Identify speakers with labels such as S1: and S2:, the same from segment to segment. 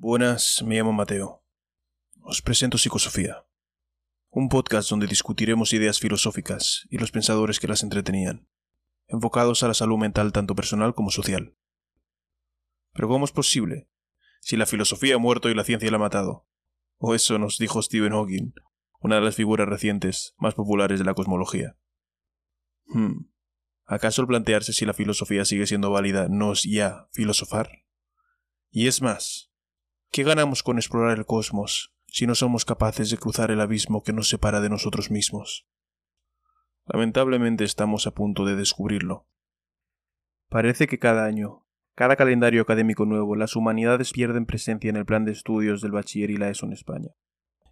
S1: Buenas, me llamo Mateo. Os presento Psicosofía, un podcast donde discutiremos ideas filosóficas y los pensadores que las entretenían, enfocados a la salud mental tanto personal como social. Pero ¿cómo es posible? Si la filosofía ha muerto y la ciencia la ha matado. O eso nos dijo Stephen Hawking, una de las figuras recientes más populares de la cosmología. Hmm. ¿Acaso el plantearse si la filosofía sigue siendo válida no es ya filosofar? Y es más, ¿qué ganamos con explorar el cosmos si no somos capaces de cruzar el abismo que nos separa de nosotros mismos? Lamentablemente estamos a punto de descubrirlo. Parece que cada año, cada calendario académico nuevo, las humanidades pierden presencia en el plan de estudios del bachiller y la ESO en España,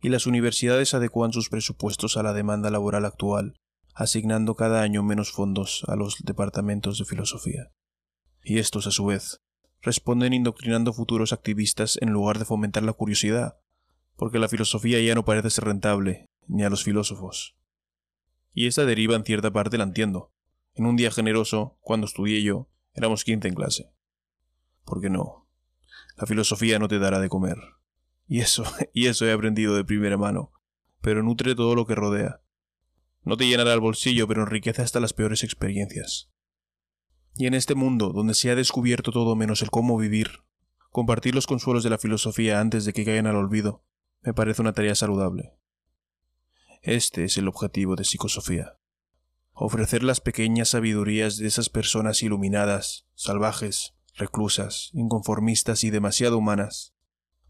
S1: y las universidades adecuan sus presupuestos a la demanda laboral actual, asignando cada año menos fondos a los departamentos de filosofía. Y estos, a su vez, responden indoctrinando futuros activistas en lugar de fomentar la curiosidad, porque la filosofía ya no parece ser rentable, ni a los filósofos. Y esa deriva en cierta parte la entiendo. En un día generoso, cuando estudié yo, éramos quince en clase. ¿Por qué no? La filosofía no te dará de comer. Y eso, y eso he aprendido de primera mano, pero nutre todo lo que rodea. No te llenará el bolsillo, pero enriquece hasta las peores experiencias. Y en este mundo, donde se ha descubierto todo menos el cómo vivir, compartir los consuelos de la filosofía antes de que caigan al olvido, me parece una tarea saludable. Este es el objetivo de psicosofía. Ofrecer las pequeñas sabidurías de esas personas iluminadas, salvajes, reclusas, inconformistas y demasiado humanas,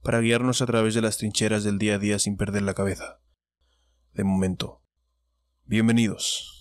S1: para guiarnos a través de las trincheras del día a día sin perder la cabeza. De momento. Bienvenidos.